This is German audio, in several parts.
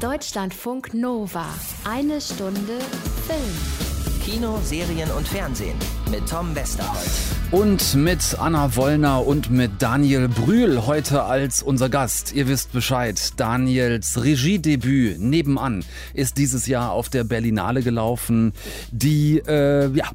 Deutschlandfunk Nova. Eine Stunde Film. Kino, Serien und Fernsehen mit Tom Westerholt. Und mit Anna Wollner und mit Daniel Brühl heute als unser Gast. Ihr wisst Bescheid, Daniels Regiedebüt nebenan ist dieses Jahr auf der Berlinale gelaufen, die äh, ja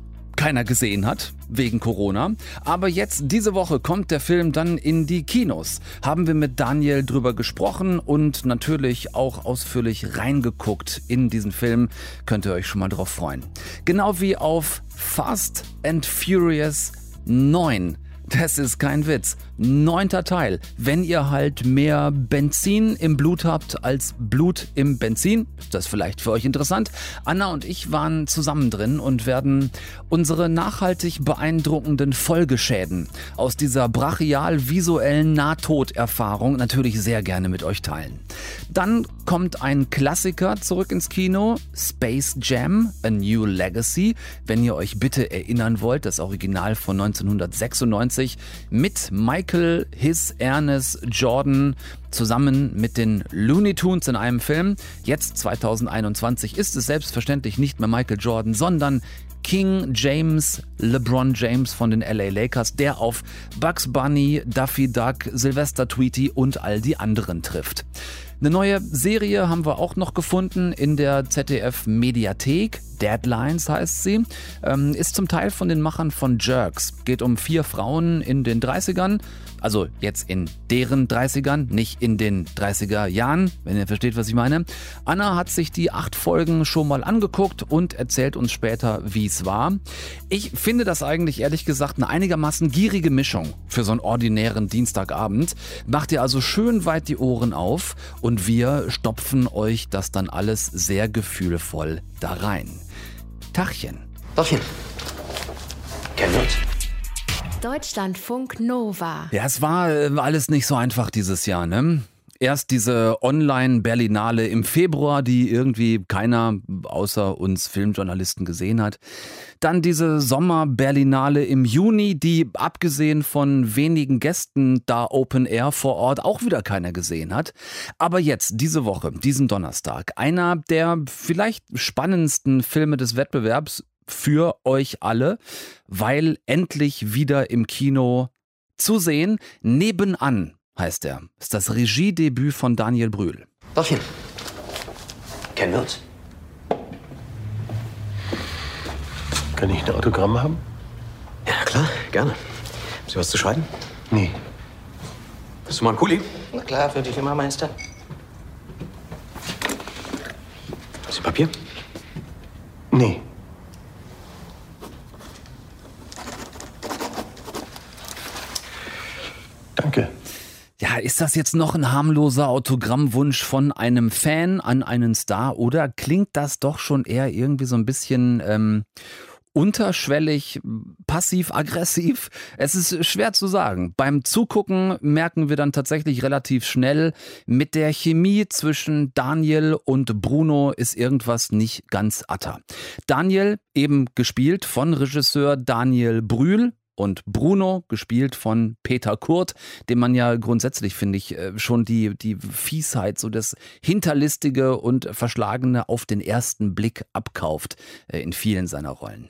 keiner gesehen hat wegen Corona. Aber jetzt, diese Woche, kommt der Film dann in die Kinos. Haben wir mit Daniel drüber gesprochen und natürlich auch ausführlich reingeguckt in diesen Film. Könnt ihr euch schon mal drauf freuen. Genau wie auf Fast and Furious 9 das ist kein Witz. Neunter Teil. Wenn ihr halt mehr Benzin im Blut habt als Blut im Benzin, ist das vielleicht für euch interessant. Anna und ich waren zusammen drin und werden unsere nachhaltig beeindruckenden Folgeschäden aus dieser brachial visuellen Nahtoderfahrung natürlich sehr gerne mit euch teilen. Dann kommt ein Klassiker zurück ins Kino, Space Jam, A New Legacy. Wenn ihr euch bitte erinnern wollt, das Original von 1996 1990 mit Michael His Ernest Jordan zusammen mit den Looney Tunes in einem Film. Jetzt 2021 ist es selbstverständlich nicht mehr Michael Jordan, sondern King James LeBron James von den LA Lakers, der auf Bugs Bunny, Duffy Duck, Sylvester Tweety und all die anderen trifft. Eine neue Serie haben wir auch noch gefunden in der ZDF Mediathek. Deadlines heißt sie. Ähm, ist zum Teil von den Machern von Jerks. Geht um vier Frauen in den 30ern. Also jetzt in deren 30ern, nicht in den 30er Jahren, wenn ihr versteht, was ich meine. Anna hat sich die acht Folgen schon mal angeguckt und erzählt uns später, wie es war. Ich finde das eigentlich ehrlich gesagt eine einigermaßen gierige Mischung für so einen ordinären Dienstagabend. Macht ihr also schön weit die Ohren auf und wir stopfen euch das dann alles sehr gefühlvoll da rein. Tachchen. Tachchen. Kennen wir uns? Deutschlandfunk Nova. Ja, es war äh, alles nicht so einfach dieses Jahr, ne? Erst diese Online-Berlinale im Februar, die irgendwie keiner außer uns Filmjournalisten gesehen hat. Dann diese Sommer-Berlinale im Juni, die abgesehen von wenigen Gästen da Open Air vor Ort auch wieder keiner gesehen hat. Aber jetzt, diese Woche, diesen Donnerstag, einer der vielleicht spannendsten Filme des Wettbewerbs für euch alle, weil endlich wieder im Kino zu sehen, nebenan heißt er. Ist das Regiedebüt von Daniel Brühl. Dorthin. Kennen wir uns? Kann ich ein Autogramm haben? Ja, klar, gerne. Haben Sie was zu schreiben? Nee. Bist du mal ein Kuli? Na klar, für dich immer, Meister. Hast du Papier? Nee. Ja, ist das jetzt noch ein harmloser Autogrammwunsch von einem Fan an einen Star oder klingt das doch schon eher irgendwie so ein bisschen ähm, unterschwellig, passiv-aggressiv? Es ist schwer zu sagen. Beim Zugucken merken wir dann tatsächlich relativ schnell, mit der Chemie zwischen Daniel und Bruno ist irgendwas nicht ganz atter. Daniel, eben gespielt von Regisseur Daniel Brühl, und Bruno, gespielt von Peter Kurt, dem man ja grundsätzlich, finde ich, äh, schon die, die Fiesheit, so das Hinterlistige und Verschlagene auf den ersten Blick abkauft äh, in vielen seiner Rollen.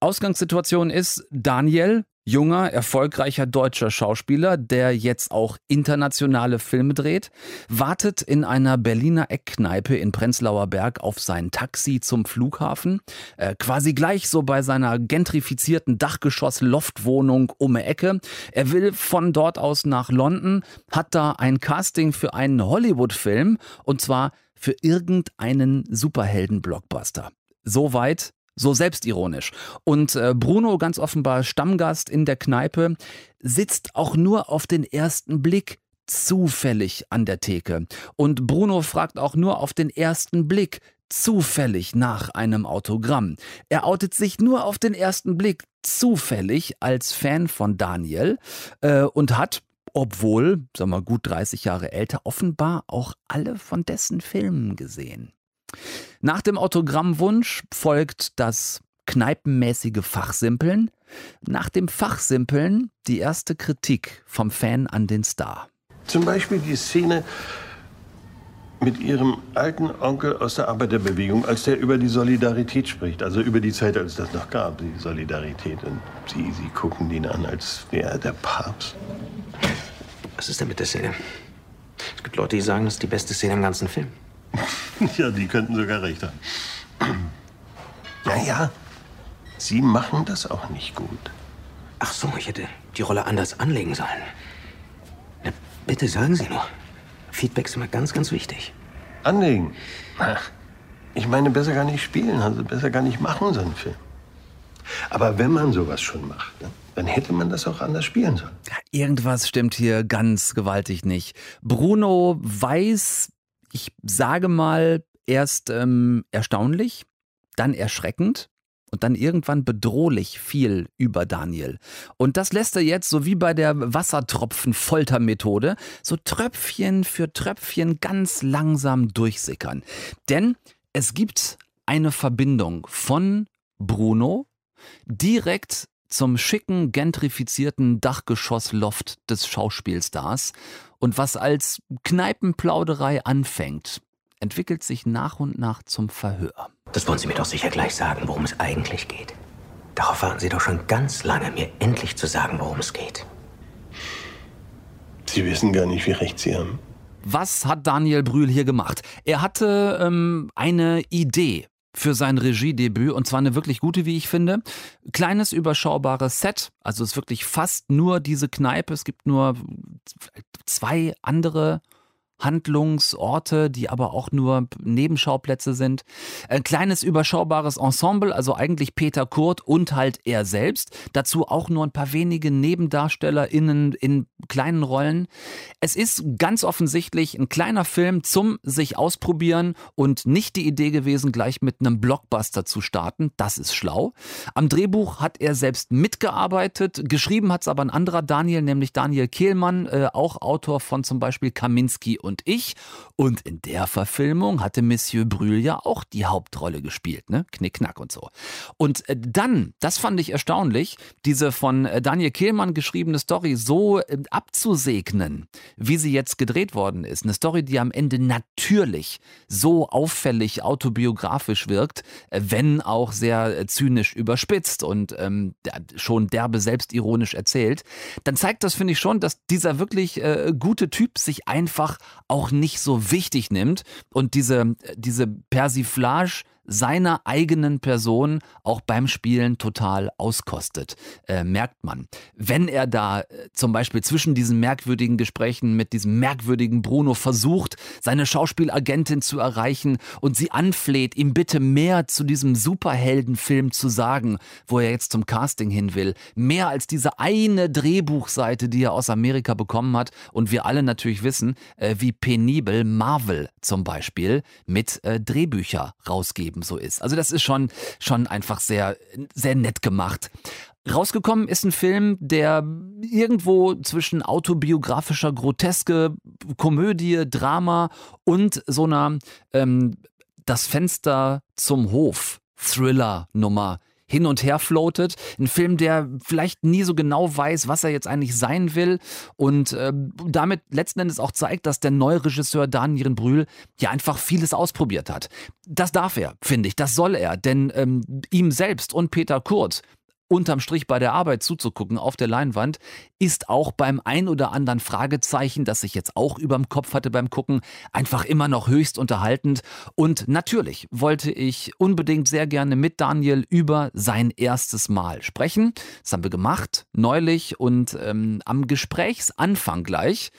Ausgangssituation ist, Daniel, junger, erfolgreicher deutscher Schauspieler, der jetzt auch internationale Filme dreht, wartet in einer Berliner Eckkneipe in Prenzlauer Berg auf sein Taxi zum Flughafen. Äh, quasi gleich so bei seiner gentrifizierten Dachgeschoss-Loftwohnung um die Ecke. Er will von dort aus nach London, hat da ein Casting für einen Hollywood-Film und zwar für irgendeinen Superhelden-Blockbuster. Soweit so selbstironisch. Und äh, Bruno, ganz offenbar Stammgast in der Kneipe, sitzt auch nur auf den ersten Blick zufällig an der Theke. Und Bruno fragt auch nur auf den ersten Blick zufällig nach einem Autogramm. Er outet sich nur auf den ersten Blick zufällig als Fan von Daniel äh, und hat, obwohl, sagen wir mal, gut 30 Jahre älter, offenbar auch alle von dessen Filmen gesehen. Nach dem Autogrammwunsch folgt das kneipenmäßige Fachsimpeln. Nach dem Fachsimpeln die erste Kritik vom Fan an den Star. Zum Beispiel die Szene mit Ihrem alten Onkel aus der Arbeiterbewegung, als der über die Solidarität spricht. Also über die Zeit, als es das noch gab, die Solidarität. Und Sie, Sie gucken ihn an, als wäre er der Papst. Was ist denn mit der Szene? Es gibt Leute, die sagen, das ist die beste Szene im ganzen Film. ja, die könnten sogar recht haben. Ja, ja. Sie machen das auch nicht gut. Ach so, ich hätte die Rolle anders anlegen sollen. Na, bitte sagen Sie nur. Feedback ist immer ganz, ganz wichtig. Anlegen? Ach, ich meine, besser gar nicht spielen, also besser gar nicht machen, so einen Film. Aber wenn man sowas schon macht, ne, dann hätte man das auch anders spielen sollen. Ja, irgendwas stimmt hier ganz gewaltig nicht. Bruno weiß, ich sage mal, erst ähm, erstaunlich, dann erschreckend und dann irgendwann bedrohlich viel über Daniel. Und das lässt er jetzt, so wie bei der Wassertropfen-Foltermethode, so Tröpfchen für Tröpfchen ganz langsam durchsickern. Denn es gibt eine Verbindung von Bruno direkt zum schicken, gentrifizierten Dachgeschossloft des Schauspielstars. Und was als Kneipenplauderei anfängt, entwickelt sich nach und nach zum Verhör. Das wollen Sie mir doch sicher gleich sagen, worum es eigentlich geht. Darauf warten Sie doch schon ganz lange, mir endlich zu sagen, worum es geht. Sie wissen gar nicht, wie recht Sie haben. Was hat Daniel Brühl hier gemacht? Er hatte ähm, eine Idee für sein Regiedebüt und zwar eine wirklich gute, wie ich finde. Kleines, überschaubares Set, also es ist wirklich fast nur diese Kneipe. Es gibt nur zwei andere Handlungsorte, die aber auch nur Nebenschauplätze sind. Ein kleines überschaubares Ensemble, also eigentlich Peter Kurt und halt er selbst. Dazu auch nur ein paar wenige NebendarstellerInnen in kleinen Rollen. Es ist ganz offensichtlich ein kleiner Film zum sich ausprobieren und nicht die Idee gewesen, gleich mit einem Blockbuster zu starten. Das ist schlau. Am Drehbuch hat er selbst mitgearbeitet. Geschrieben hat es aber ein anderer Daniel, nämlich Daniel Kehlmann, äh, auch Autor von zum Beispiel Kaminski und ich. Und in der Verfilmung hatte Monsieur Brühl ja auch die Hauptrolle gespielt, ne? Knickknack und so. Und äh, dann, das fand ich erstaunlich, diese von äh, Daniel Kehlmann geschriebene Story so äh, abzusegnen, wie sie jetzt gedreht worden ist. Eine Story, die am Ende natürlich so auffällig autobiografisch wirkt, wenn auch sehr zynisch überspitzt und ähm, schon derbe selbstironisch erzählt, dann zeigt das, finde ich schon, dass dieser wirklich äh, gute Typ sich einfach auch nicht so wichtig nimmt. Und diese, diese Persiflage seiner eigenen Person auch beim Spielen total auskostet, äh, merkt man. Wenn er da äh, zum Beispiel zwischen diesen merkwürdigen Gesprächen mit diesem merkwürdigen Bruno versucht, seine Schauspielagentin zu erreichen und sie anfleht, ihm bitte mehr zu diesem Superheldenfilm zu sagen, wo er jetzt zum Casting hin will, mehr als diese eine Drehbuchseite, die er aus Amerika bekommen hat und wir alle natürlich wissen, äh, wie penibel Marvel zum Beispiel mit äh, Drehbücher rausgeben eben so ist. Also das ist schon, schon einfach sehr, sehr nett gemacht. Rausgekommen ist ein Film, der irgendwo zwischen autobiografischer Groteske, Komödie, Drama und so einer ähm, Das Fenster zum Hof Thriller-Nummer hin und her floatet. Ein Film, der vielleicht nie so genau weiß, was er jetzt eigentlich sein will und äh, damit letzten Endes auch zeigt, dass der neue Regisseur Daniel Brühl ja einfach vieles ausprobiert hat. Das darf er, finde ich, das soll er, denn ähm, ihm selbst und Peter Kurt unterm Strich bei der Arbeit zuzugucken auf der Leinwand, ist auch beim ein oder anderen Fragezeichen, das ich jetzt auch überm Kopf hatte beim Gucken, einfach immer noch höchst unterhaltend. Und natürlich wollte ich unbedingt sehr gerne mit Daniel über sein erstes Mal sprechen. Das haben wir gemacht, neulich und ähm, am Gesprächsanfang gleich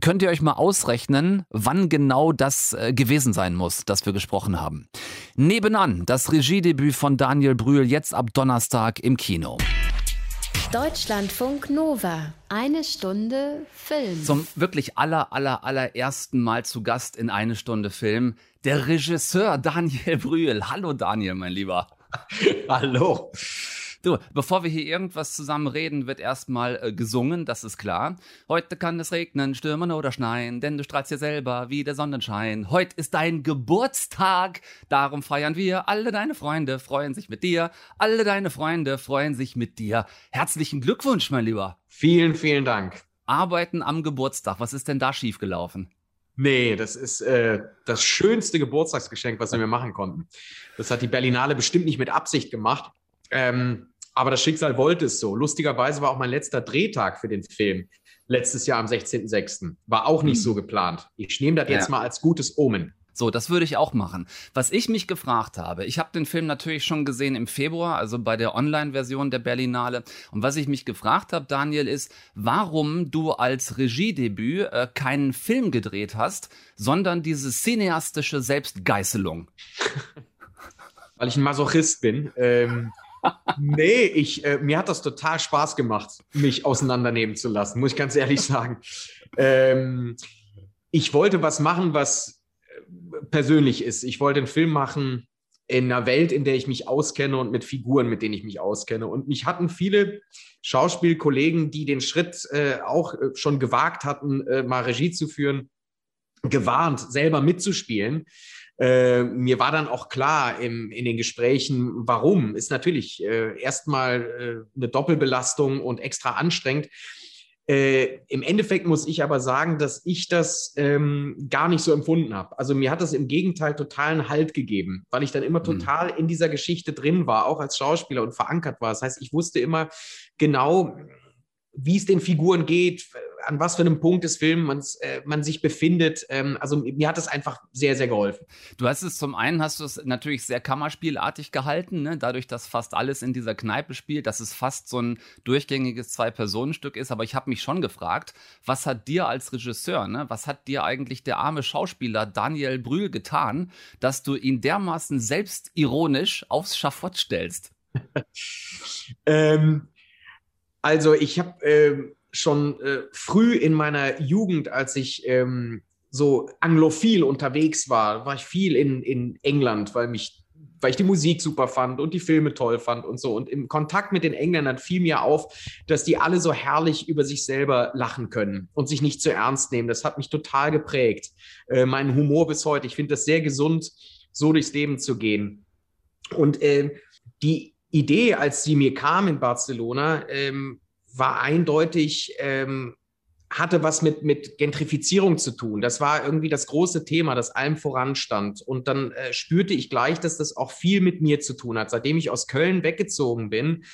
könnt ihr euch mal ausrechnen, wann genau das äh, gewesen sein muss, das wir gesprochen haben. Nebenan das Regiedebüt von Daniel Brühl jetzt ab Donnerstag im Kino. Deutschlandfunk Nova. Eine Stunde Film. Zum wirklich aller, aller, allerersten Mal zu Gast in eine Stunde Film der Regisseur Daniel Brühl. Hallo Daniel, mein Lieber. Hallo. Du, bevor wir hier irgendwas zusammen reden, wird erstmal äh, gesungen, das ist klar. Heute kann es regnen, stürmen oder schneien, denn du strahlst ja selber wie der Sonnenschein. Heute ist dein Geburtstag, darum feiern wir. Alle deine Freunde freuen sich mit dir. Alle deine Freunde freuen sich mit dir. Herzlichen Glückwunsch, mein Lieber. Vielen, vielen Dank. Arbeiten am Geburtstag, was ist denn da schiefgelaufen? Nee, das ist äh, das schönste Geburtstagsgeschenk, was wir mir machen konnten. Das hat die Berlinale bestimmt nicht mit Absicht gemacht. Ähm, aber das Schicksal wollte es so. Lustigerweise war auch mein letzter Drehtag für den Film letztes Jahr am 16.06. War auch nicht mhm. so geplant. Ich nehme das jetzt ja. mal als gutes Omen. So, das würde ich auch machen. Was ich mich gefragt habe, ich habe den Film natürlich schon gesehen im Februar, also bei der Online-Version der Berlinale. Und was ich mich gefragt habe, Daniel, ist, warum du als Regiedebüt äh, keinen Film gedreht hast, sondern diese cineastische Selbstgeißelung. Weil ich ein Masochist bin. Ähm, nee, ich, äh, mir hat das total Spaß gemacht, mich auseinandernehmen zu lassen, muss ich ganz ehrlich sagen. Ähm, ich wollte was machen, was persönlich ist. Ich wollte einen Film machen in einer Welt, in der ich mich auskenne und mit Figuren, mit denen ich mich auskenne. Und mich hatten viele Schauspielkollegen, die den Schritt äh, auch äh, schon gewagt hatten, äh, mal Regie zu führen, gewarnt, selber mitzuspielen. Äh, mir war dann auch klar im, in den Gesprächen, warum. Ist natürlich äh, erstmal äh, eine Doppelbelastung und extra anstrengend. Äh, Im Endeffekt muss ich aber sagen, dass ich das ähm, gar nicht so empfunden habe. Also mir hat das im Gegenteil totalen Halt gegeben, weil ich dann immer mhm. total in dieser Geschichte drin war, auch als Schauspieler und verankert war. Das heißt, ich wusste immer genau, wie es den Figuren geht, an was für einem Punkt des Films äh, man sich befindet. Ähm, also mir hat es einfach sehr, sehr geholfen. Du hast es zum einen, hast du es natürlich sehr kammerspielartig gehalten, ne? dadurch, dass fast alles in dieser Kneipe spielt, dass es fast so ein durchgängiges Zwei-Personen-Stück ist. Aber ich habe mich schon gefragt, was hat dir als Regisseur, ne? was hat dir eigentlich der arme Schauspieler Daniel Brühl getan, dass du ihn dermaßen selbstironisch aufs Schafott stellst? ähm, also ich habe äh, schon äh, früh in meiner Jugend, als ich ähm, so anglophil unterwegs war, war ich viel in, in England, weil mich weil ich die Musik super fand und die Filme toll fand und so. Und im Kontakt mit den Engländern fiel mir auf, dass die alle so herrlich über sich selber lachen können und sich nicht zu ernst nehmen. Das hat mich total geprägt. Äh, mein Humor bis heute. Ich finde das sehr gesund, so durchs Leben zu gehen. Und äh, die Idee, als sie mir kam in Barcelona, ähm, war eindeutig, ähm, hatte was mit, mit Gentrifizierung zu tun. Das war irgendwie das große Thema, das allem voranstand. Und dann äh, spürte ich gleich, dass das auch viel mit mir zu tun hat. Seitdem ich aus Köln weggezogen bin,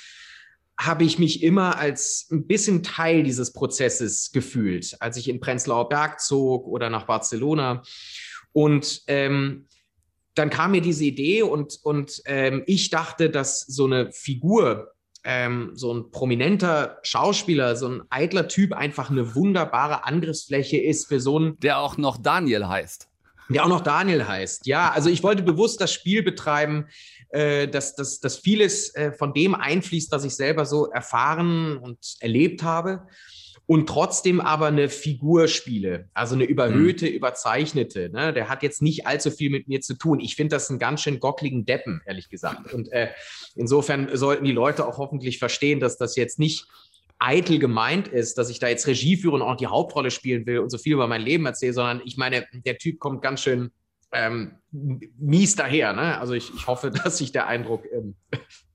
habe ich mich immer als ein bisschen Teil dieses Prozesses gefühlt, als ich in Prenzlauer Berg zog oder nach Barcelona. Und ähm, dann kam mir diese Idee und, und ähm, ich dachte, dass so eine Figur, ähm, so ein prominenter Schauspieler, so ein eitler Typ einfach eine wunderbare Angriffsfläche ist für so einen. Der auch noch Daniel heißt. Der auch noch Daniel heißt. Ja, also ich wollte bewusst das Spiel betreiben, äh, dass, dass, dass vieles äh, von dem einfließt, was ich selber so erfahren und erlebt habe und trotzdem aber eine Figur spiele, also eine überhöhte, mhm. überzeichnete. Ne? Der hat jetzt nicht allzu viel mit mir zu tun. Ich finde das einen ganz schön gockligen Deppen, ehrlich gesagt. Und äh, insofern sollten die Leute auch hoffentlich verstehen, dass das jetzt nicht eitel gemeint ist, dass ich da jetzt Regie führe und auch die Hauptrolle spielen will und so viel über mein Leben erzähle, sondern ich meine, der Typ kommt ganz schön ähm, mies daher. Ne? Also ich, ich hoffe, dass sich der Eindruck ähm,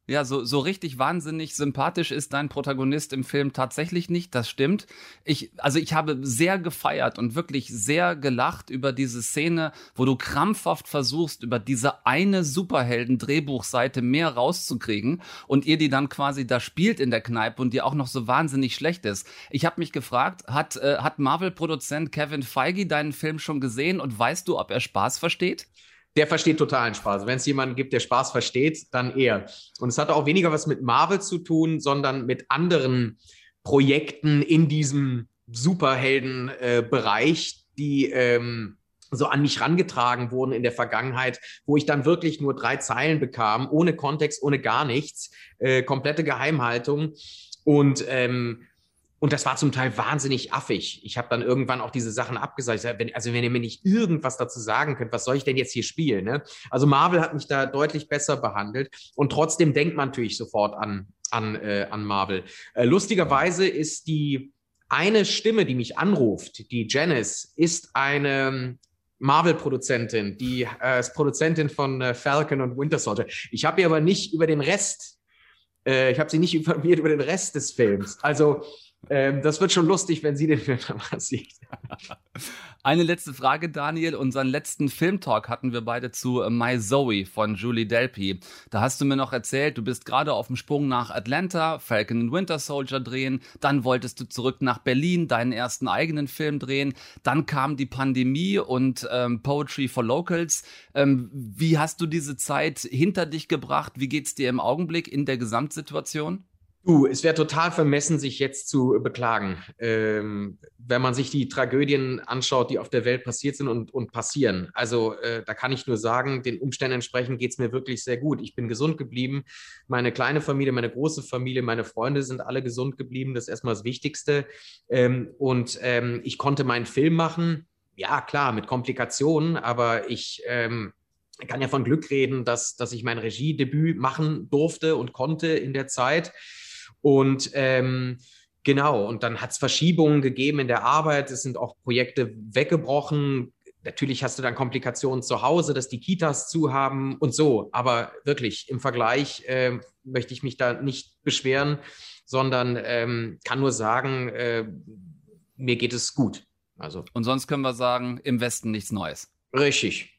ja, so, so richtig wahnsinnig sympathisch ist dein Protagonist im Film tatsächlich nicht, das stimmt. Ich, also ich habe sehr gefeiert und wirklich sehr gelacht über diese Szene, wo du krampfhaft versuchst, über diese eine Superhelden-Drehbuchseite mehr rauszukriegen und ihr die dann quasi da spielt in der Kneipe und die auch noch so wahnsinnig schlecht ist. Ich habe mich gefragt, hat, äh, hat Marvel-Produzent Kevin Feige deinen Film schon gesehen und weißt du, ob er Spaß versteht? Der versteht totalen Spaß. Wenn es jemanden gibt, der Spaß versteht, dann er. Und es hat auch weniger was mit Marvel zu tun, sondern mit anderen Projekten in diesem Superhelden-Bereich, die ähm, so an mich rangetragen wurden in der Vergangenheit, wo ich dann wirklich nur drei Zeilen bekam, ohne Kontext, ohne gar nichts, äh, komplette Geheimhaltung. Und ähm, und das war zum Teil wahnsinnig affig. Ich habe dann irgendwann auch diese Sachen abgesagt. also wenn ihr mir nicht irgendwas dazu sagen könnt, was soll ich denn jetzt hier spielen? Ne? Also Marvel hat mich da deutlich besser behandelt. Und trotzdem denkt man natürlich sofort an, an, äh, an Marvel. Äh, lustigerweise ist die eine Stimme, die mich anruft, die Janice, ist eine Marvel-Produzentin, die äh, ist Produzentin von äh, Falcon und Winter Soldier. Ich habe ihr aber nicht über den Rest, äh, ich habe sie nicht informiert über den Rest des Films. Also Ähm, das wird schon lustig, wenn sie den Film mal sieht. Eine letzte Frage, Daniel. Unseren letzten Filmtalk hatten wir beide zu My Zoe von Julie Delpy. Da hast du mir noch erzählt, du bist gerade auf dem Sprung nach Atlanta, Falcon and Winter Soldier drehen. Dann wolltest du zurück nach Berlin, deinen ersten eigenen Film drehen. Dann kam die Pandemie und ähm, Poetry for Locals. Ähm, wie hast du diese Zeit hinter dich gebracht? Wie geht's dir im Augenblick in der Gesamtsituation? Du, es wäre total vermessen, sich jetzt zu beklagen, ähm, wenn man sich die Tragödien anschaut, die auf der Welt passiert sind und, und passieren. Also äh, da kann ich nur sagen, den Umständen entsprechend geht es mir wirklich sehr gut. Ich bin gesund geblieben. Meine kleine Familie, meine große Familie, meine Freunde sind alle gesund geblieben. Das ist erstmal das Wichtigste. Ähm, und ähm, ich konnte meinen Film machen. Ja, klar, mit Komplikationen, aber ich ähm, kann ja von Glück reden, dass, dass ich mein Regiedebüt machen durfte und konnte in der Zeit. Und ähm, genau, und dann hat es Verschiebungen gegeben in der Arbeit. Es sind auch Projekte weggebrochen. Natürlich hast du dann Komplikationen zu Hause, dass die Kitas zu haben und so. Aber wirklich, im Vergleich äh, möchte ich mich da nicht beschweren, sondern ähm, kann nur sagen, äh, mir geht es gut. Also. Und sonst können wir sagen, im Westen nichts Neues. Richtig.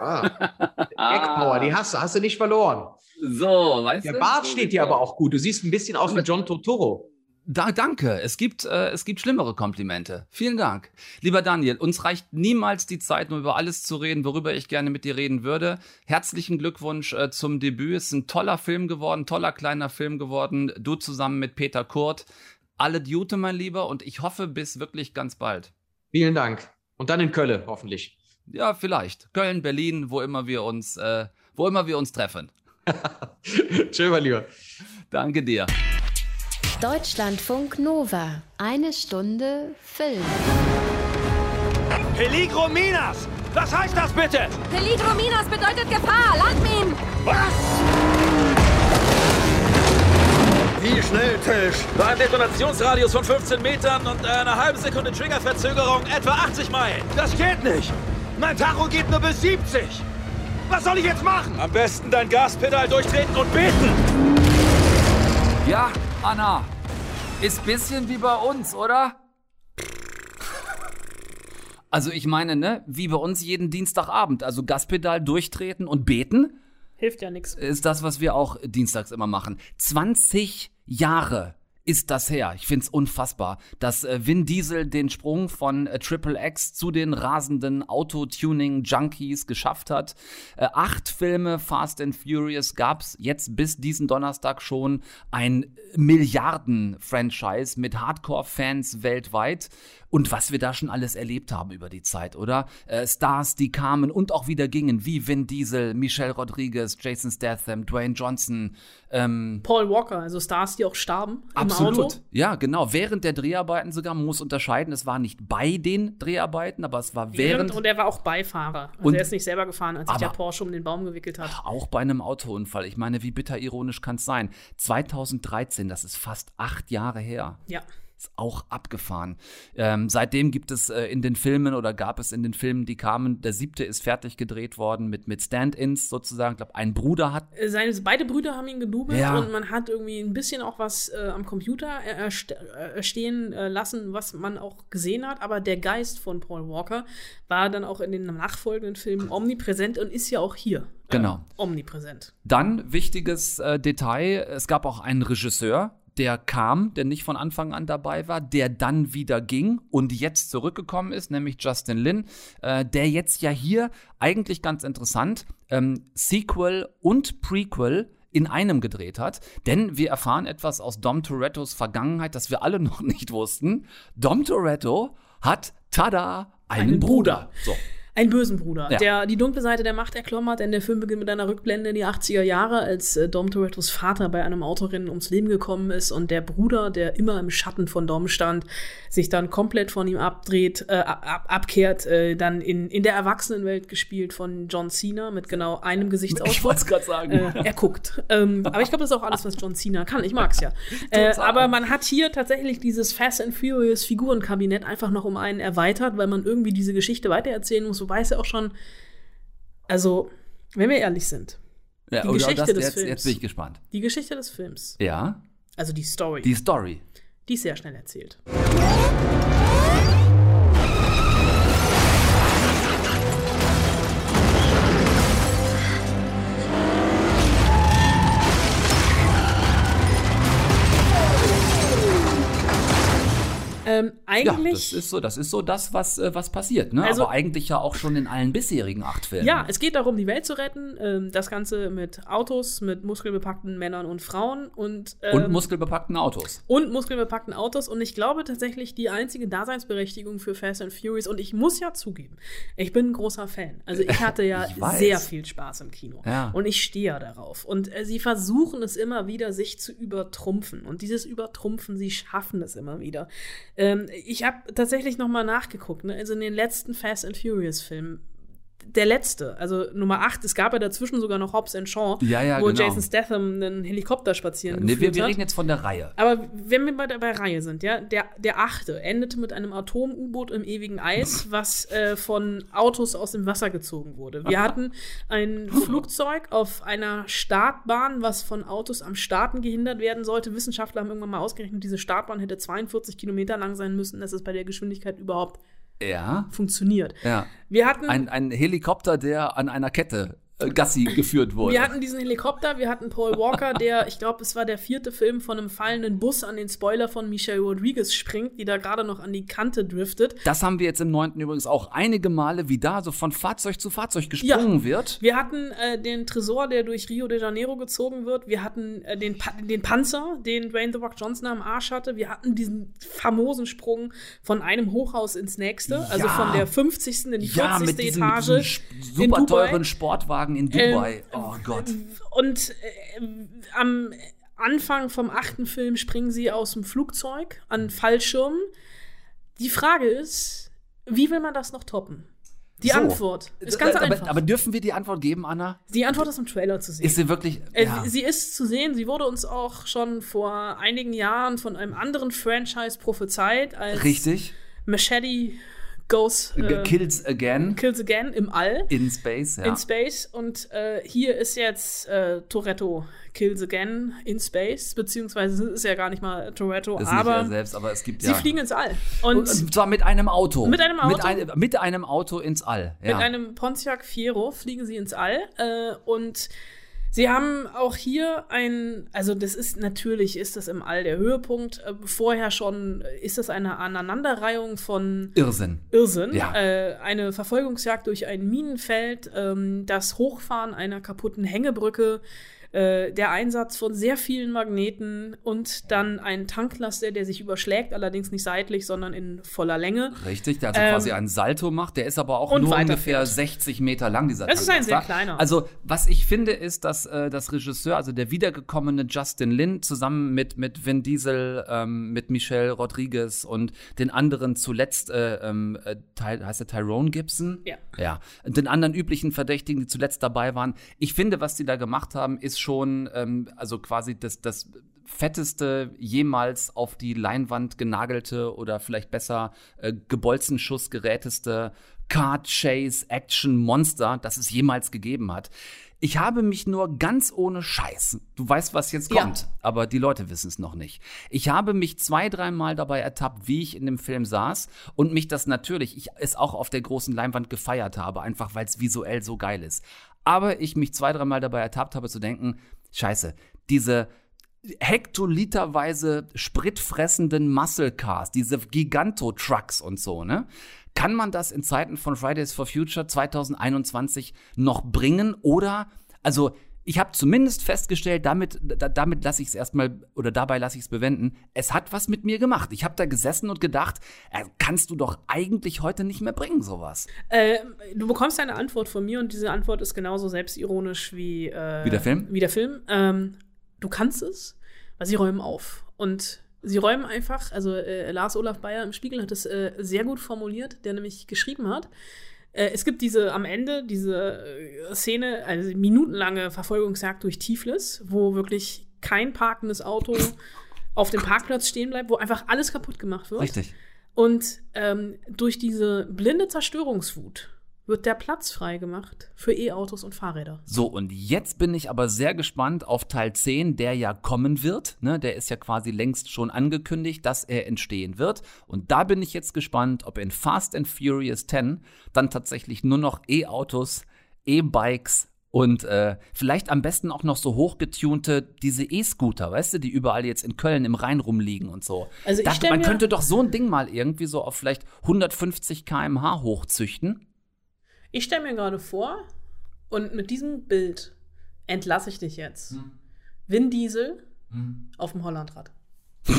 Ah, Eckpower, die hast du, hast du nicht verloren. So, weißt Der du? Der Bart steht dir aber auch gut. Du siehst ein bisschen aus wie John Totoro. Da, danke. Es gibt, äh, es gibt schlimmere Komplimente. Vielen Dank. Lieber Daniel, uns reicht niemals die Zeit, nur über alles zu reden, worüber ich gerne mit dir reden würde. Herzlichen Glückwunsch äh, zum Debüt. Es ist ein toller Film geworden, toller kleiner Film geworden. Du zusammen mit Peter Kurt. Alle Jute, mein Lieber, und ich hoffe bis wirklich ganz bald. Vielen Dank. Und dann in Köln, hoffentlich. Ja, vielleicht. Köln, Berlin, wo immer wir uns, äh, wo immer wir uns treffen. Tschö, mein Lieber. Danke dir. Deutschlandfunk Nova. Eine Stunde Film. Peligrominas! Was heißt das bitte? Peligrominas bedeutet Gefahr. Landminen! Was? Wie schnell, Tisch? Bei einem Detonationsradius von 15 Metern und einer halben Sekunde Triggerverzögerung etwa 80 Meilen. Das geht nicht. Mein Tacho geht nur bis 70. Was soll ich jetzt machen? Am besten dein Gaspedal durchtreten und beten. Ja, Anna. Ist bisschen wie bei uns, oder? Also ich meine, ne, wie bei uns jeden Dienstagabend. Also Gaspedal durchtreten und beten. Hilft ja nichts. Ist das, was wir auch dienstags immer machen. 20 Jahre ist das her. Ich finde es unfassbar, dass äh, Vin Diesel den Sprung von äh, Triple X zu den rasenden Autotuning-Junkies geschafft hat. Äh, acht Filme Fast and Furious gab es jetzt bis diesen Donnerstag schon ein Milliarden-Franchise mit Hardcore-Fans weltweit und was wir da schon alles erlebt haben über die Zeit, oder? Äh, Stars, die kamen und auch wieder gingen, wie Vin Diesel, Michelle Rodriguez, Jason Statham, Dwayne Johnson. Ähm, Paul Walker, also Stars, die auch starben absolut. im Auto. Ja, genau. Während der Dreharbeiten sogar, man muss unterscheiden, es war nicht bei den Dreharbeiten, aber es war während. während und er war auch Beifahrer. Also und, er ist nicht selber gefahren, als sich der Porsche um den Baum gewickelt hat. Auch bei einem Autounfall. Ich meine, wie bitter ironisch kann es sein? 2013, das ist fast acht Jahre her. Ja. Ist auch abgefahren. Ähm, seitdem gibt es äh, in den Filmen oder gab es in den Filmen, die kamen, der siebte ist fertig gedreht worden mit, mit Stand-ins sozusagen. Ich glaube, ein Bruder hat. Äh, seine, beide Brüder haben ihn gedoubelt ja. und man hat irgendwie ein bisschen auch was äh, am Computer stehen äh, lassen, was man auch gesehen hat. Aber der Geist von Paul Walker war dann auch in den nachfolgenden Filmen omnipräsent und ist ja auch hier. Genau. Äh, omnipräsent. Dann wichtiges äh, Detail: Es gab auch einen Regisseur, der kam, der nicht von Anfang an dabei war, der dann wieder ging und jetzt zurückgekommen ist, nämlich Justin Lin, äh, der jetzt ja hier eigentlich ganz interessant ähm, Sequel und Prequel in einem gedreht hat. Denn wir erfahren etwas aus Dom Torettos Vergangenheit, das wir alle noch nicht wussten. Dom Toretto hat, tada, einen, einen Bruder. Bruder. So einen bösen Bruder, ja. der die dunkle Seite der Macht erklommert, denn der Film beginnt mit einer Rückblende in die 80er Jahre, als äh, Dom Torettos Vater bei einem Autorennen ums Leben gekommen ist und der Bruder, der immer im Schatten von Dom stand, sich dann komplett von ihm abdreht, äh, ab, abkehrt, äh, dann in, in der Erwachsenenwelt gespielt von John Cena mit genau einem Gesichtsausdruck. Ich wollte es gerade sagen. Äh, er guckt. Ähm, aber ich glaube, das ist auch alles, was John Cena kann. Ich mag es ja. Äh, aber man hat hier tatsächlich dieses Fast and Furious Figurenkabinett einfach noch um einen erweitert, weil man irgendwie diese Geschichte weitererzählen muss, es ja auch schon, also, wenn wir ehrlich sind, ja, die Geschichte das, des jetzt, Films. Jetzt bin ich gespannt. Die Geschichte des Films. Ja. Also die Story. Die Story. die ist sehr schnell erzählt. Eigentlich. Ja, das ist so, das ist so das, was, äh, was passiert, ne? Also- Aber eigentlich ja auch schon in allen bisherigen acht Filmen. Ja, es geht darum, die Welt zu retten. Ähm, das Ganze mit Autos, mit muskelbepackten Männern und Frauen und, ähm, Und muskelbepackten Autos. und muskelbepackten Autos. Und ich glaube tatsächlich, die einzige Daseinsberechtigung für Fast and Furious, und ich muss ja zugeben, ich bin ein großer Fan. Also ich hatte ja Ich sehr viel Spaß im Kino. Ja. Und ich stehe ja darauf. Und äh, sie versuchen es immer wieder, sich zu übertrumpfen. Und dieses Übertrumpfen, sie schaffen es immer wieder. Ähm, ich habe tatsächlich noch mal nachgeguckt. Ne? Also in den letzten Fast and Furious Filmen der letzte, also Nummer 8, es gab ja dazwischen sogar noch Hobbs and Shaw, Ja, ja, wo genau. Jason Statham einen Helikopter spazieren Nee, wir, wir reden jetzt von der Reihe. Aber wenn wir bei der bei Reihe sind, ja, der, der achte endete mit einem Atom-U-Boot im ewigen Eis, was äh, von Autos aus dem Wasser gezogen wurde. Wir hatten ein Flugzeug auf einer Startbahn, was von Autos am Starten gehindert werden sollte. Wissenschaftler haben irgendwann mal ausgerechnet, diese Startbahn hätte 42 Kilometer lang sein müssen, dass es bei der Geschwindigkeit überhaupt Ja. funktioniert. Ja. Wir hatten Ein, ein Helikopter, der an einer Kette Gassi geführt wurde. Wir hatten diesen Helikopter, wir hatten Paul Walker, der, ich glaube, es war der vierte Film von einem fallenden Bus an den Spoiler von Michelle Rodriguez springt, die da gerade noch an die Kante driftet. das haben wir jetzt im neunten übrigens auch einige Male, wie da so von Fahrzeug zu Fahrzeug gesprungen wird. Wir hatten äh, den Tresor, der durch Rio de Janeiro gezogen wird. Wir hatten äh, den, pa den Panzer, den Dwayne The Rock Johnson am Arsch hatte. Wir hatten diesen famosen Sprung von einem Hochhaus ins nächste, also Ja. von der 50. in die 40. Ja, mit diesem, Etage mit diesem in super teuren Sportwagen in Dubai. Ähm, oh Gott. Und äh, am Anfang vom achten Film springen sie aus dem Flugzeug an Fallschirmen. Die Frage ist, wie will man das noch toppen? Die So. Antwort ist ganz aber, einfach. Aber dürfen wir die Antwort geben, Anna? die Antwort ist im Trailer zu sehen. Ist sie wirklich. Äh, ja. Sie ist zu sehen, sie wurde uns auch schon vor einigen Jahren von einem anderen Franchise prophezeit, als Richtig. Machete Goes äh, Kills again Kills Again im All. in Space. Ja. in Space und äh, hier ist jetzt äh, Toretto Kills Again in Space, beziehungsweise es ist ja gar nicht mal Toretto, ist nicht aber er selbst, aber es gibt sie ja. fliegen ins All. Und Und zwar mit einem Auto. Mit einem Auto? Mit, ein, mit einem Auto ins All. Ja. mit einem Pontiac Fiero fliegen sie ins All äh, und Sie haben auch hier ein, also das ist natürlich, ist das im All der Höhepunkt. Äh, vorher schon ist das eine Aneinanderreihung von Irrsinn. Irrsinn. Ja. Äh, eine Verfolgungsjagd durch ein Minenfeld, ähm, das Hochfahren einer kaputten Hängebrücke, äh, der Einsatz von sehr vielen Magneten und dann ein Tanklaster, der sich überschlägt, allerdings nicht seitlich, sondern in voller Länge. Richtig, der also Ähm, quasi einen Salto macht. Der ist aber auch nur ungefähr 60 Meter lang, dieser Das ist ein sehr Tanklaster. kleiner. Also, was ich finde, ist, dass äh, das Regisseur, also der wiedergekommene Justin Lin, zusammen mit, mit Vin Diesel, ähm, mit Michelle Rodriguez und den anderen zuletzt, äh, ähm, äh, heißt der Tyrone Gibson? Ja. Ja. Den anderen üblichen Verdächtigen, die zuletzt dabei waren. Ich finde, was die da gemacht haben, ist schon, ähm, also quasi das, das fetteste jemals auf die Leinwand genagelte oder vielleicht besser äh, gebolzenschussgeräteste Car Chase Action Monster, das es jemals gegeben hat. Ich habe mich nur ganz ohne Scheiß, du weißt, was jetzt Ja. kommt, aber die Leute wissen es noch nicht. Ich habe mich zwei, dreimal dabei ertappt, wie ich in dem Film saß und mich das natürlich, ich es auch auf der großen Leinwand gefeiert habe, einfach weil es visuell so geil ist. Aber ich mich zwei, dreimal dabei ertappt habe zu denken, scheiße, diese hektoliterweise spritfressenden Muscle Cars, diese Giganto-Trucks und so, ne? Kann man das in Zeiten von Fridays for Future 2021 noch bringen? Oder, also, ich habe zumindest festgestellt, damit, da, damit lasse ich es erstmal, oder dabei lasse ich es bewenden, es hat was mit mir gemacht. Ich habe da gesessen und gedacht, äh, kannst du doch eigentlich heute nicht mehr bringen, sowas. Äh, du bekommst eine Antwort von mir und diese Antwort ist genauso selbstironisch wie, äh, Wie der Film? Wie der Film. Ähm, du kannst es, weil sie räumen auf. Und sie räumen einfach, also äh, Lars Olaf Bayer im Spiegel hat es äh, sehr gut formuliert, der nämlich geschrieben hat. Äh, es gibt diese am Ende diese äh, Szene, also minutenlange Verfolgungsjagd durch Tiflis, wo wirklich kein parkendes Auto auf dem Parkplatz stehen bleibt, wo einfach alles kaputt gemacht wird. Richtig. Und ähm, durch diese blinde Zerstörungswut wird der Platz freigemacht für E-Autos und Fahrräder. So, und jetzt bin ich aber sehr gespannt auf Teil 10, der ja kommen wird. Ne, der ist ja quasi längst schon angekündigt, dass er entstehen wird. Und da bin ich jetzt gespannt, ob in Fast and Furious 10 dann tatsächlich nur noch E-Autos, E-Bikes und äh, vielleicht am besten auch noch so hochgetunte, diese E-Scooter, weißt du, die überall jetzt in Köln im Rhein rumliegen und so. Also da, man könnte doch so ein Ding mal irgendwie so auf vielleicht 150 km/h hochzüchten. Ich stelle mir gerade vor, und mit diesem Bild entlasse ich dich jetzt. Hm. Vin Diesel hm. auf dem Hollandrad.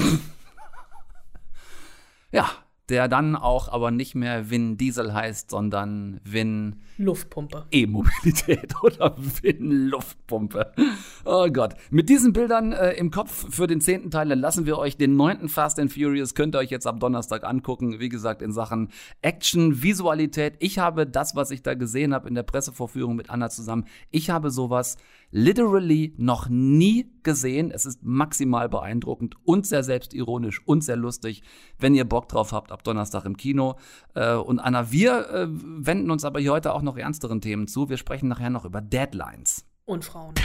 ja, der dann auch aber nicht mehr Win Diesel heißt, sondern Win Luftpumpe. E-Mobilität oder Win Luftpumpe. Oh Gott. Mit diesen Bildern äh, im Kopf für den zehnten Teil lassen wir euch den neunten Fast and Furious. Könnt ihr euch jetzt ab Donnerstag angucken. Wie gesagt, in Sachen Action, Visualität. Ich habe das, was ich da gesehen habe in der Pressevorführung mit Anna zusammen. Ich habe sowas literally noch nie gesehen. Es ist maximal beeindruckend und sehr selbstironisch und sehr lustig. Wenn ihr Bock drauf habt, ab Donnerstag im Kino. Äh, und Anna, wir äh, wenden uns aber hier heute auch noch ernsteren Themen zu. Wir sprechen nachher noch über Deadlines. Und Frauen.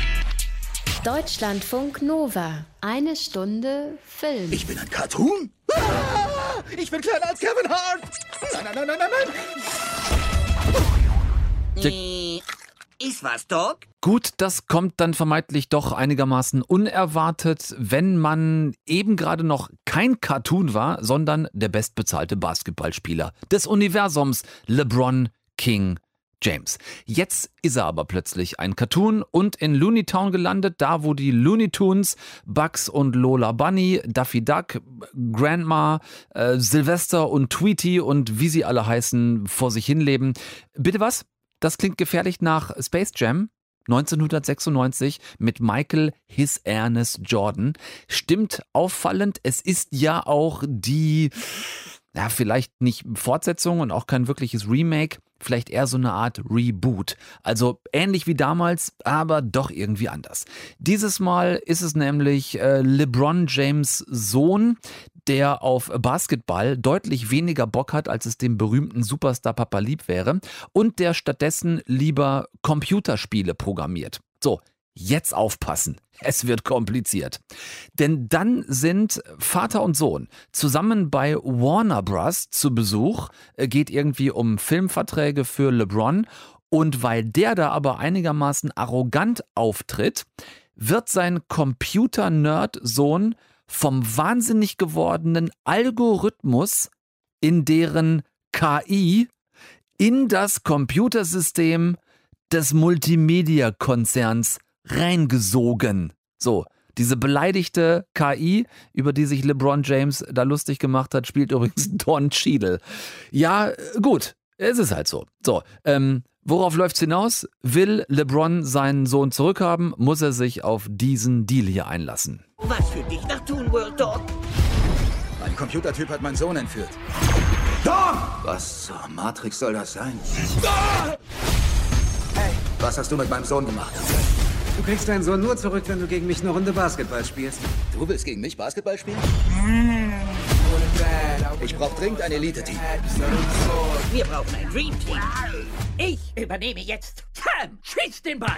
Deutschlandfunk Nova. Eine Stunde Film. Ich bin ein Cartoon? Ah, ich bin kleiner als Kevin Hart. Nein, nein, nein, nein, nein, nein. Ist was, Doc? Gut, das kommt dann vermeintlich doch einigermaßen unerwartet, wenn man eben gerade noch kein Cartoon war, sondern der bestbezahlte Basketballspieler des Universums, LeBron King James. Jetzt ist er aber plötzlich ein Cartoon und in Looney Town gelandet, da wo die Looney Tunes, Bugs und Lola Bunny, Daffy Duck, Grandma, äh, Sylvester und Tweety und wie sie alle heißen, vor sich hinleben. Bitte was? Das klingt gefährlich nach Space Jam. 1996 mit Michael His Ernest Jordan. Stimmt auffallend, es ist ja auch die, ja, vielleicht nicht Fortsetzung und auch kein wirkliches Remake, vielleicht eher so eine Art Reboot. Also ähnlich wie damals, aber doch irgendwie anders. Dieses Mal ist es nämlich äh, LeBron James Sohn, der auf Basketball deutlich weniger Bock hat, als es dem berühmten Superstar Papa lieb wäre und der stattdessen lieber Computerspiele programmiert. So, Jetzt aufpassen. Es wird kompliziert. Denn dann sind Vater und Sohn zusammen bei Warner Bros. zu Besuch, äh, geht irgendwie um Filmverträge für LeBron. Und weil der da aber einigermaßen arrogant auftritt, wird sein Computer-Nerd-Sohn vom wahnsinnig gewordenen Algorithmus in deren KI in das Computersystem des Multimedia-Konzerns reingesogen. So, diese beleidigte KI, über die sich LeBron James da lustig gemacht hat, spielt übrigens Don Cheadle. Ja, gut, es ist halt so. So, ähm, worauf läuft's hinaus? Will LeBron seinen Sohn zurückhaben, muss er sich auf diesen Deal hier einlassen. Was für dich nach Toon World Dog? Ein Computertyp hat meinen Sohn entführt. Dog! Was zur Matrix soll das sein? Hey, was hast du mit meinem Sohn gemacht? Du kriegst deinen Sohn nur zurück, wenn du gegen mich eine Runde Basketball spielst. Du willst gegen mich Basketball spielen? Ich brauche dringend ein Elite-Team. Wir brauchen ein Dream-Team. Ich übernehme jetzt. Sam, schieß den Ball!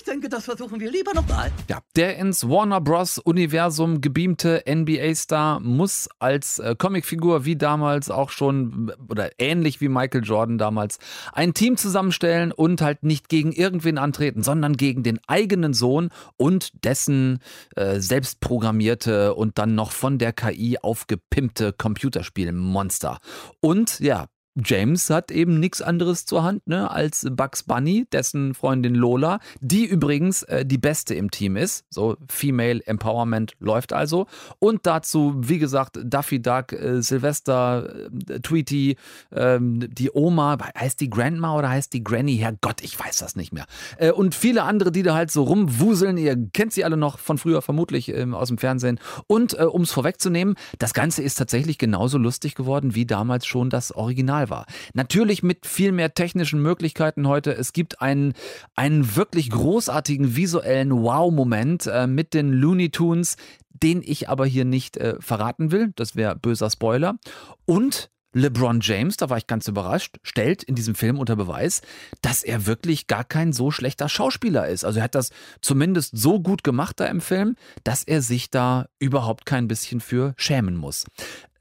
Ich denke, das versuchen wir lieber nochmal. Ja, der ins Warner Bros. Universum gebeamte NBA-Star muss als äh, Comicfigur wie damals auch schon oder ähnlich wie Michael Jordan damals ein Team zusammenstellen und halt nicht gegen irgendwen antreten, sondern gegen den eigenen Sohn und dessen äh, selbstprogrammierte und dann noch von der KI aufgepimpte Computerspielmonster. Und ja, James hat eben nichts anderes zur Hand ne, als Bugs Bunny, dessen Freundin Lola, die übrigens äh, die beste im Team ist. So Female Empowerment läuft also. Und dazu, wie gesagt, Duffy Duck, äh, Sylvester, äh, Tweety, ähm, die Oma, heißt die Grandma oder heißt die Granny? Herrgott, ich weiß das nicht mehr. Äh, und viele andere, die da halt so rumwuseln. Ihr kennt sie alle noch von früher vermutlich ähm, aus dem Fernsehen. Und äh, um es vorwegzunehmen, das Ganze ist tatsächlich genauso lustig geworden wie damals schon das Original war. Natürlich mit viel mehr technischen Möglichkeiten heute. Es gibt einen, einen wirklich großartigen visuellen Wow-Moment äh, mit den Looney Tunes, den ich aber hier nicht äh, verraten will. Das wäre böser Spoiler. Und LeBron James, da war ich ganz überrascht, stellt in diesem Film unter Beweis, dass er wirklich gar kein so schlechter Schauspieler ist. Also er hat das zumindest so gut gemacht da im Film, dass er sich da überhaupt kein bisschen für schämen muss.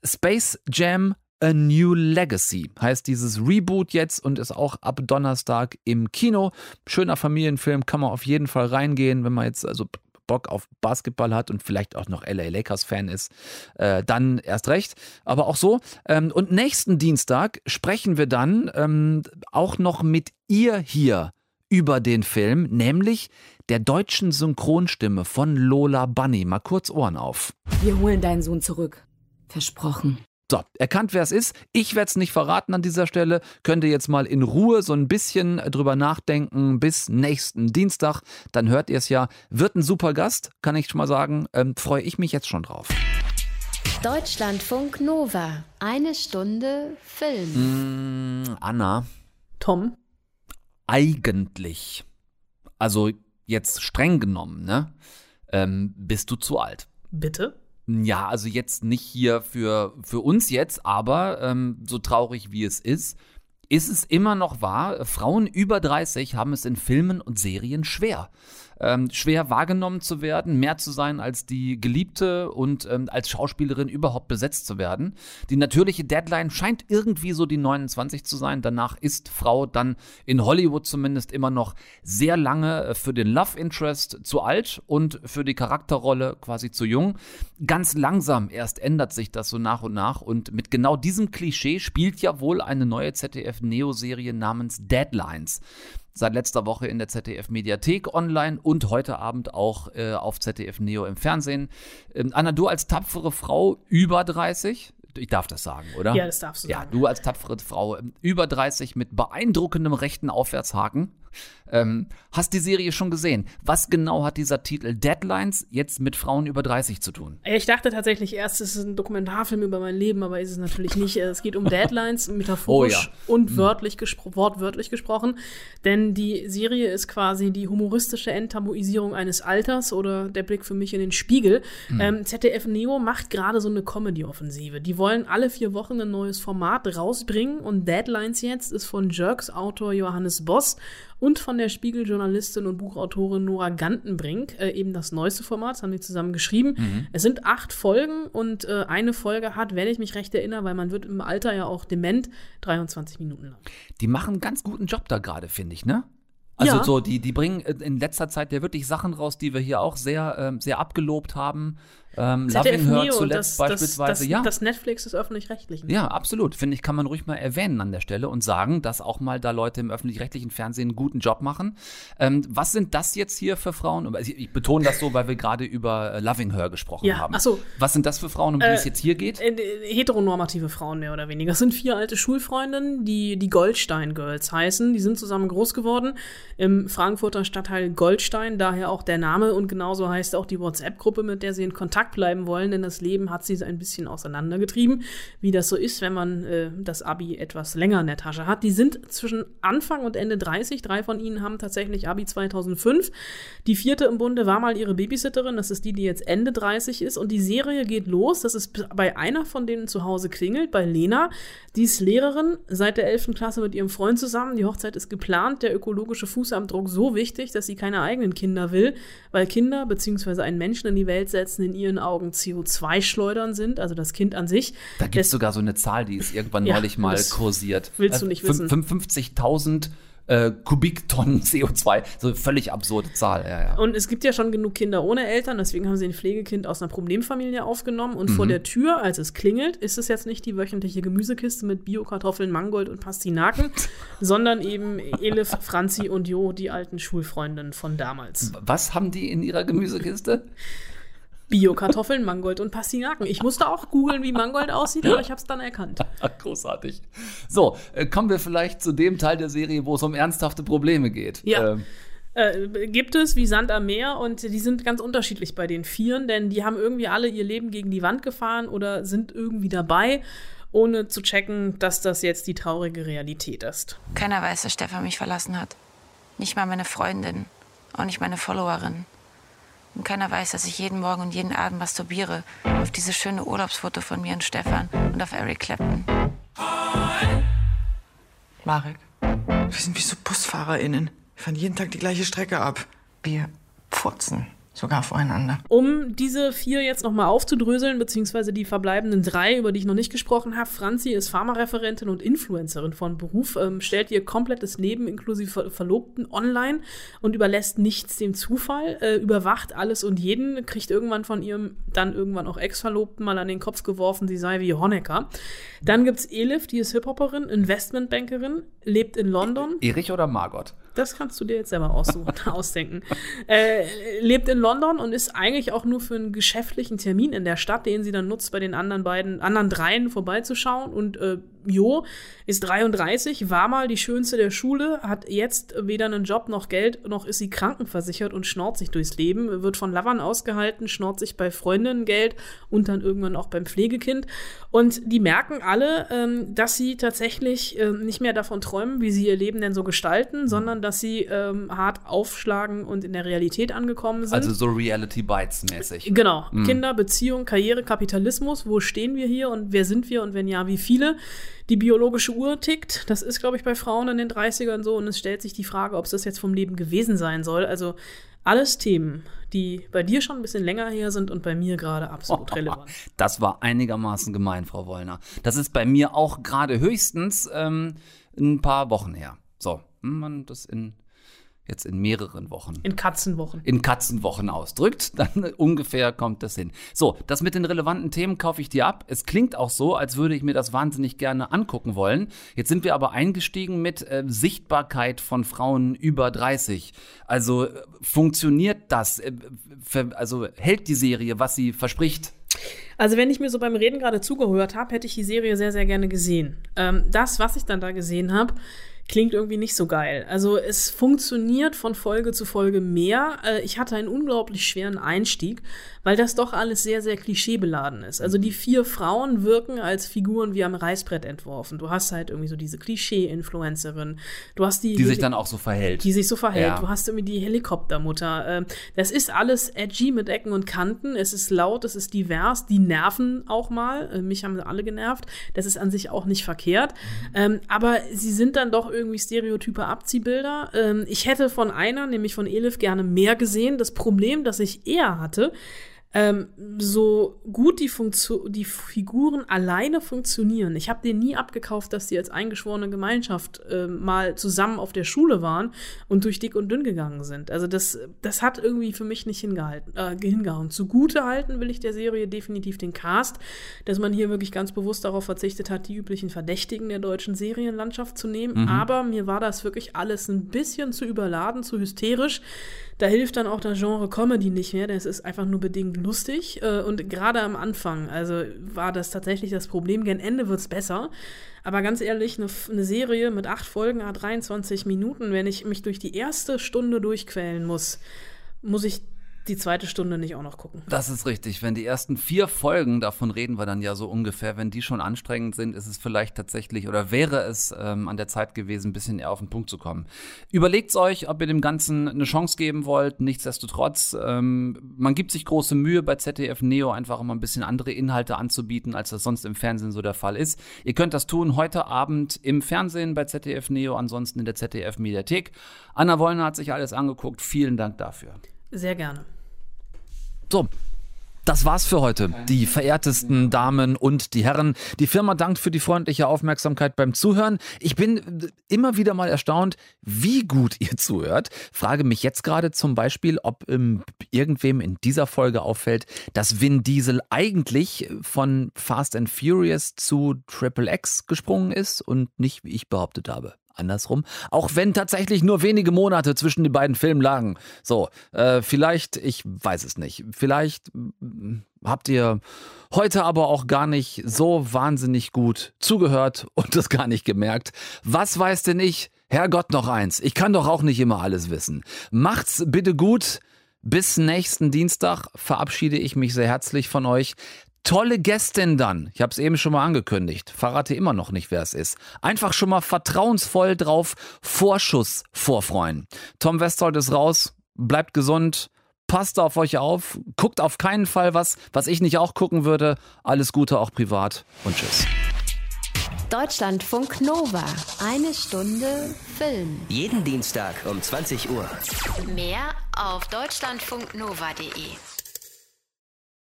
Space Jam A New Legacy heißt dieses Reboot jetzt und ist auch ab Donnerstag im Kino. Schöner Familienfilm, kann man auf jeden Fall reingehen, wenn man jetzt also Bock auf Basketball hat und vielleicht auch noch LA Lakers Fan ist, äh, dann erst recht. Aber auch so. Ähm, und nächsten Dienstag sprechen wir dann ähm, auch noch mit ihr hier über den Film, nämlich der deutschen Synchronstimme von Lola Bunny. Mal kurz Ohren auf. Wir holen deinen Sohn zurück. Versprochen. So, erkannt, wer es ist. Ich werde es nicht verraten an dieser Stelle. Könnt ihr jetzt mal in Ruhe so ein bisschen drüber nachdenken bis nächsten Dienstag. Dann hört ihr es ja. Wird ein super Gast, kann ich schon mal sagen. Ähm, Freue ich mich jetzt schon drauf. Deutschlandfunk Nova. Eine Stunde Film. Mm, Anna. Tom. Eigentlich. Also jetzt streng genommen, ne? Ähm, bist du zu alt. Bitte? Ja, also jetzt nicht hier für, für uns jetzt, aber ähm, so traurig wie es ist, ist es immer noch wahr, Frauen über 30 haben es in Filmen und Serien schwer ähm, schwer wahrgenommen zu werden, mehr zu sein als die Geliebte und ähm, als Schauspielerin überhaupt besetzt zu werden. Die natürliche Deadline scheint irgendwie so die 29 zu sein. Danach ist Frau dann in Hollywood zumindest immer noch sehr lange äh, für den Love Interest zu alt und für die Charakterrolle quasi zu jung. Ganz langsam erst ändert sich das so nach und nach und mit genau diesem Klischee spielt ja wohl eine neue ZDF-Neo-Serie namens Deadlines seit letzter Woche in der ZDF Mediathek online und heute Abend auch äh, auf ZDF Neo im Fernsehen. Ähm, Anna, du als tapfere Frau über 30, ich darf das sagen, oder? Ja, das darfst du ja, sagen. Ja, du als tapfere Frau ähm, über 30 mit beeindruckendem rechten Aufwärtshaken ähm, hast die Serie schon gesehen? Was genau hat dieser Titel Deadlines jetzt mit Frauen über 30 zu tun? Ich dachte tatsächlich erst, es ist ein Dokumentarfilm über mein Leben, aber ist es natürlich nicht. Es geht um Deadlines, metaphorisch oh ja. und wörtlich gespro wortwörtlich gesprochen. Denn die Serie ist quasi die humoristische Enttabuisierung eines Alters oder der Blick für mich in den Spiegel. Mhm. Ähm, ZDF Neo macht gerade so eine Comedy-Offensive. Die wollen alle vier Wochen ein neues Format rausbringen und Deadlines jetzt ist von Jerks Autor Johannes Boss und von der Spiegel-Journalistin und Buchautorin Nora Gantenbrink, äh, eben das neueste Format, das haben die zusammen geschrieben. Mhm. Es sind acht Folgen und äh, eine Folge hat, wenn ich mich recht erinnere, weil man wird im Alter ja auch dement, 23 Minuten lang. Die machen einen ganz guten Job da gerade, finde ich, ne? Also ja. so, die, die bringen in letzter Zeit ja wirklich Sachen raus, die wir hier auch sehr, ähm, sehr abgelobt haben. Ähm, ZDF Loving Her zuletzt das, beispielsweise. Das, das, ja. das Netflix des Öffentlich-Rechtlichen. Ja, absolut. Finde ich, kann man ruhig mal erwähnen an der Stelle und sagen, dass auch mal da Leute im öffentlich-rechtlichen Fernsehen einen guten Job machen. Ähm, was sind das jetzt hier für Frauen? Ich, ich betone das so, weil wir gerade über äh, Loving Her gesprochen ja, haben. Ach so. Was sind das für Frauen, um die Äh, es jetzt hier geht? äh, Heteronormative Frauen mehr oder weniger. Das sind vier alte Schulfreundinnen, die die Goldstein Girls heißen. Die sind zusammen groß geworden im Frankfurter Stadtteil Goldstein, daher auch der Name und genauso heißt auch die WhatsApp-Gruppe, mit der sie in Kontakt bleiben wollen, denn das Leben hat sie ein bisschen auseinandergetrieben, wie das so ist, wenn man äh, das Abi etwas länger in der Tasche hat. Die sind zwischen Anfang und Ende 30. Drei von ihnen haben tatsächlich Abi 2005. Die vierte im Bunde war mal ihre Babysitterin. Das ist die, die jetzt Ende 30 ist. Und die Serie geht los. Das ist bei einer von denen zu Hause klingelt, bei Lena. Die ist Lehrerin seit der 11. Klasse mit ihrem Freund zusammen. Die Hochzeit ist geplant. Der ökologische Fußabdruck so wichtig, dass sie keine eigenen Kinder will, weil Kinder bzw. einen Menschen in die Welt setzen in ihren Augen CO2-Schleudern sind, also das Kind an sich. Da gibt es sogar so eine Zahl, die ist irgendwann Ja, neulich mal kursiert. willst du nicht Fün- wissen. 55.000 äh, Kubiktonnen CO2. So völlig absurde Zahl, ja, ja. Und es gibt ja schon genug Kinder ohne Eltern, deswegen haben sie ein Pflegekind aus einer Problemfamilie aufgenommen. Und vor Mhm. der Tür, als es klingelt, ist es jetzt nicht die wöchentliche Gemüsekiste mit Bio-Kartoffeln, Mangold und Pastinaken, sondern eben Elif, Franzi und Jo, die alten Schulfreundinnen von damals. Was haben die in ihrer Gemüsekiste? Bio-Kartoffeln, Mangold und Pastinaken. Ich musste auch googeln, wie Mangold aussieht, aber ich habe es dann erkannt. Großartig. So, äh, kommen wir vielleicht zu dem Teil der Serie, wo es um ernsthafte Probleme geht. Ja. Ähm, Äh, gibt es wie Sand am Meer und die sind ganz unterschiedlich bei den Vieren, denn die haben irgendwie alle ihr Leben gegen die Wand gefahren oder sind irgendwie dabei, ohne zu checken, dass das jetzt die traurige Realität ist. Keiner weiß, dass Stefan mich verlassen hat. Nicht mal meine Freundin, auch nicht meine Followerin. Und keiner weiß, dass ich jeden Morgen und jeden Abend masturbiere auf dieses schöne Urlaubsfoto von mir und Stefan und auf Eric Clapton. Marek, wir sind wie so BusfahrerInnen. Wir fahren jeden Tag die gleiche Strecke ab. Wir furzen sogar voreinander. Um diese vier jetzt nochmal aufzudröseln, beziehungsweise die verbleibenden drei, über die ich noch nicht gesprochen habe. Franzi ist Pharmareferentin und Influencerin von Beruf, ähm, stellt ihr komplettes Leben inklusive Ver Verlobten online und überlässt nichts dem Zufall, äh, überwacht alles und jeden, kriegt irgendwann von ihrem dann irgendwann auch Ex-Verlobten mal an den Kopf geworfen, sie sei wie Honecker. Dann gibt's Elif, die ist Hip-Hopperin, Investmentbankerin, lebt in London. Erich oder Margot? Das kannst du dir jetzt selber aussuchen, ausdenken. Äh, lebt in London und ist eigentlich auch nur für einen geschäftlichen Termin in der Stadt, den sie dann nutzt, bei den anderen beiden, anderen dreien vorbeizuschauen. Und äh, Jo ist 33, war mal die schönste der Schule, hat jetzt weder einen Job noch Geld, noch ist sie krankenversichert und schnort sich durchs Leben, wird von Lovern ausgehalten, schnort sich bei Freundinnen Geld und dann irgendwann auch beim Pflegekind. Und die merken alle, ähm, dass sie tatsächlich äh, nicht mehr davon träumen, wie sie ihr Leben denn so gestalten, sondern dass sie ähm, hart aufschlagen und in der Realität angekommen sind. Also so Reality Bites mäßig. Genau. Mhm. Kinder, Beziehung, Karriere, Kapitalismus. Wo stehen wir hier und wer sind wir und wenn ja, wie viele? Die biologische Uhr tickt. Das ist, glaube ich, bei Frauen in den 30ern so. Und es stellt sich die Frage, ob es das jetzt vom Leben gewesen sein soll. Also alles Themen, die bei dir schon ein bisschen länger her sind und bei mir gerade absolut relevant. Das war einigermaßen gemein, Frau Wollner. Das ist bei mir auch gerade höchstens ähm, ein paar Wochen her. So, man das in jetzt in mehreren Wochen. In Katzenwochen. In Katzenwochen ausdrückt, dann ungefähr kommt das hin. So, das mit den relevanten Themen kaufe ich dir ab. Es klingt auch so, als würde ich mir das wahnsinnig gerne angucken wollen. Jetzt sind wir aber eingestiegen mit äh, Sichtbarkeit von Frauen über 30. Also äh, funktioniert das? Äh, für, also hält die Serie, was sie verspricht? Also wenn ich mir so beim Reden gerade zugehört habe, hätte ich die Serie sehr, sehr gerne gesehen. Ähm, das, was ich dann da gesehen habe, klingt irgendwie nicht so geil. Also es funktioniert von Folge zu Folge mehr. Äh, ich hatte einen unglaublich schweren Einstieg, weil das doch alles sehr, sehr klischeebeladen ist. Also die vier Frauen wirken als Figuren wie am Reißbrett entworfen. Du hast halt irgendwie so diese Klischee-Influencerin. Du hast die. Die sich dann auch so verhält. Die sich so verhält. Ja. Du hast irgendwie die Helikoptermutter. Ähm, Das ist alles edgy mit Ecken und Kanten. Es ist laut, es ist divers. Die nerven auch mal. Äh, Mich haben sie alle genervt. Das ist an sich auch nicht verkehrt. Ähm, Aber sie sind dann doch irgendwie stereotype Abziehbilder. Ähm, Ich hätte von einer, nämlich von Elif, gerne mehr gesehen. Das Problem, das ich eher hatte, ähm, so gut die, Funktion, die Figuren alleine funktionieren. Ich habe denen nie abgekauft, dass die als eingeschworene Gemeinschaft äh, mal zusammen auf der Schule waren und durch dick und dünn gegangen sind. Also das, das hat irgendwie für mich nicht hingehalten, äh, hingehauen. Zugute halten will ich der Serie definitiv den Cast, dass man hier wirklich ganz bewusst darauf verzichtet hat, die üblichen Verdächtigen der deutschen Serienlandschaft zu nehmen. Mhm. Aber mir war das wirklich alles ein bisschen zu überladen, zu hysterisch. Da hilft dann auch das Genre Comedy nicht mehr. Das ist einfach nur bedingt lustig. Äh, Und gerade am Anfang, also war das tatsächlich das Problem. Gen Ende wird es besser. Aber ganz ehrlich, eine, eine Serie mit acht Folgen, a 23 Minuten, wenn ich mich durch die erste Stunde durchquälen muss, muss ich die zweite Stunde nicht auch noch gucken. Das ist richtig. Wenn die ersten vier Folgen, davon reden wir dann ja so ungefähr, wenn die schon anstrengend sind, ist es vielleicht tatsächlich oder wäre es ähm, an der Zeit gewesen, ein bisschen eher auf den Punkt zu kommen. Überlegt euch, ob ihr dem Ganzen eine Chance geben wollt. Nichtsdestotrotz, ähm, man gibt sich große Mühe bei ZDF Neo einfach immer ein bisschen andere Inhalte anzubieten, als das sonst im Fernsehen so der Fall ist. Ihr könnt das tun heute Abend im Fernsehen bei ZDF Neo, ansonsten in der ZDF Mediathek. Anna Wollner hat sich alles angeguckt. Vielen Dank dafür. Sehr gerne. So. Das war's für heute. Die verehrtesten Damen und die Herren. Die Firma dankt für die freundliche Aufmerksamkeit beim Zuhören. Ich bin immer wieder mal erstaunt, wie gut ihr zuhört. Frage mich jetzt gerade zum Beispiel, ob ähm, irgendwem in dieser Folge auffällt, dass Vin Diesel eigentlich von Fast and Furious zu Triple X gesprungen ist und nicht, wie ich behauptet habe andersrum. Auch wenn tatsächlich nur wenige Monate zwischen den beiden Filmen lagen. So, äh, vielleicht, ich weiß es nicht. Vielleicht mm, habt ihr heute aber auch gar nicht so wahnsinnig gut zugehört und das gar nicht gemerkt. Was weiß denn ich? Herrgott noch eins. Ich kann doch auch nicht immer alles wissen. Macht's bitte gut. Bis nächsten Dienstag verabschiede ich mich sehr herzlich von euch. Tolle Gästin dann. Ich habe es eben schon mal angekündigt. Verrate immer noch nicht, wer es ist. Einfach schon mal vertrauensvoll drauf Vorschuss vorfreuen. Tom Westholt ist raus. Bleibt gesund. Passt auf euch auf. Guckt auf keinen Fall was, was ich nicht auch gucken würde. Alles Gute auch privat und tschüss. Deutschlandfunk Nova. Eine Stunde Film. Jeden Dienstag um 20 Uhr. Mehr auf deutschlandfunknova.de.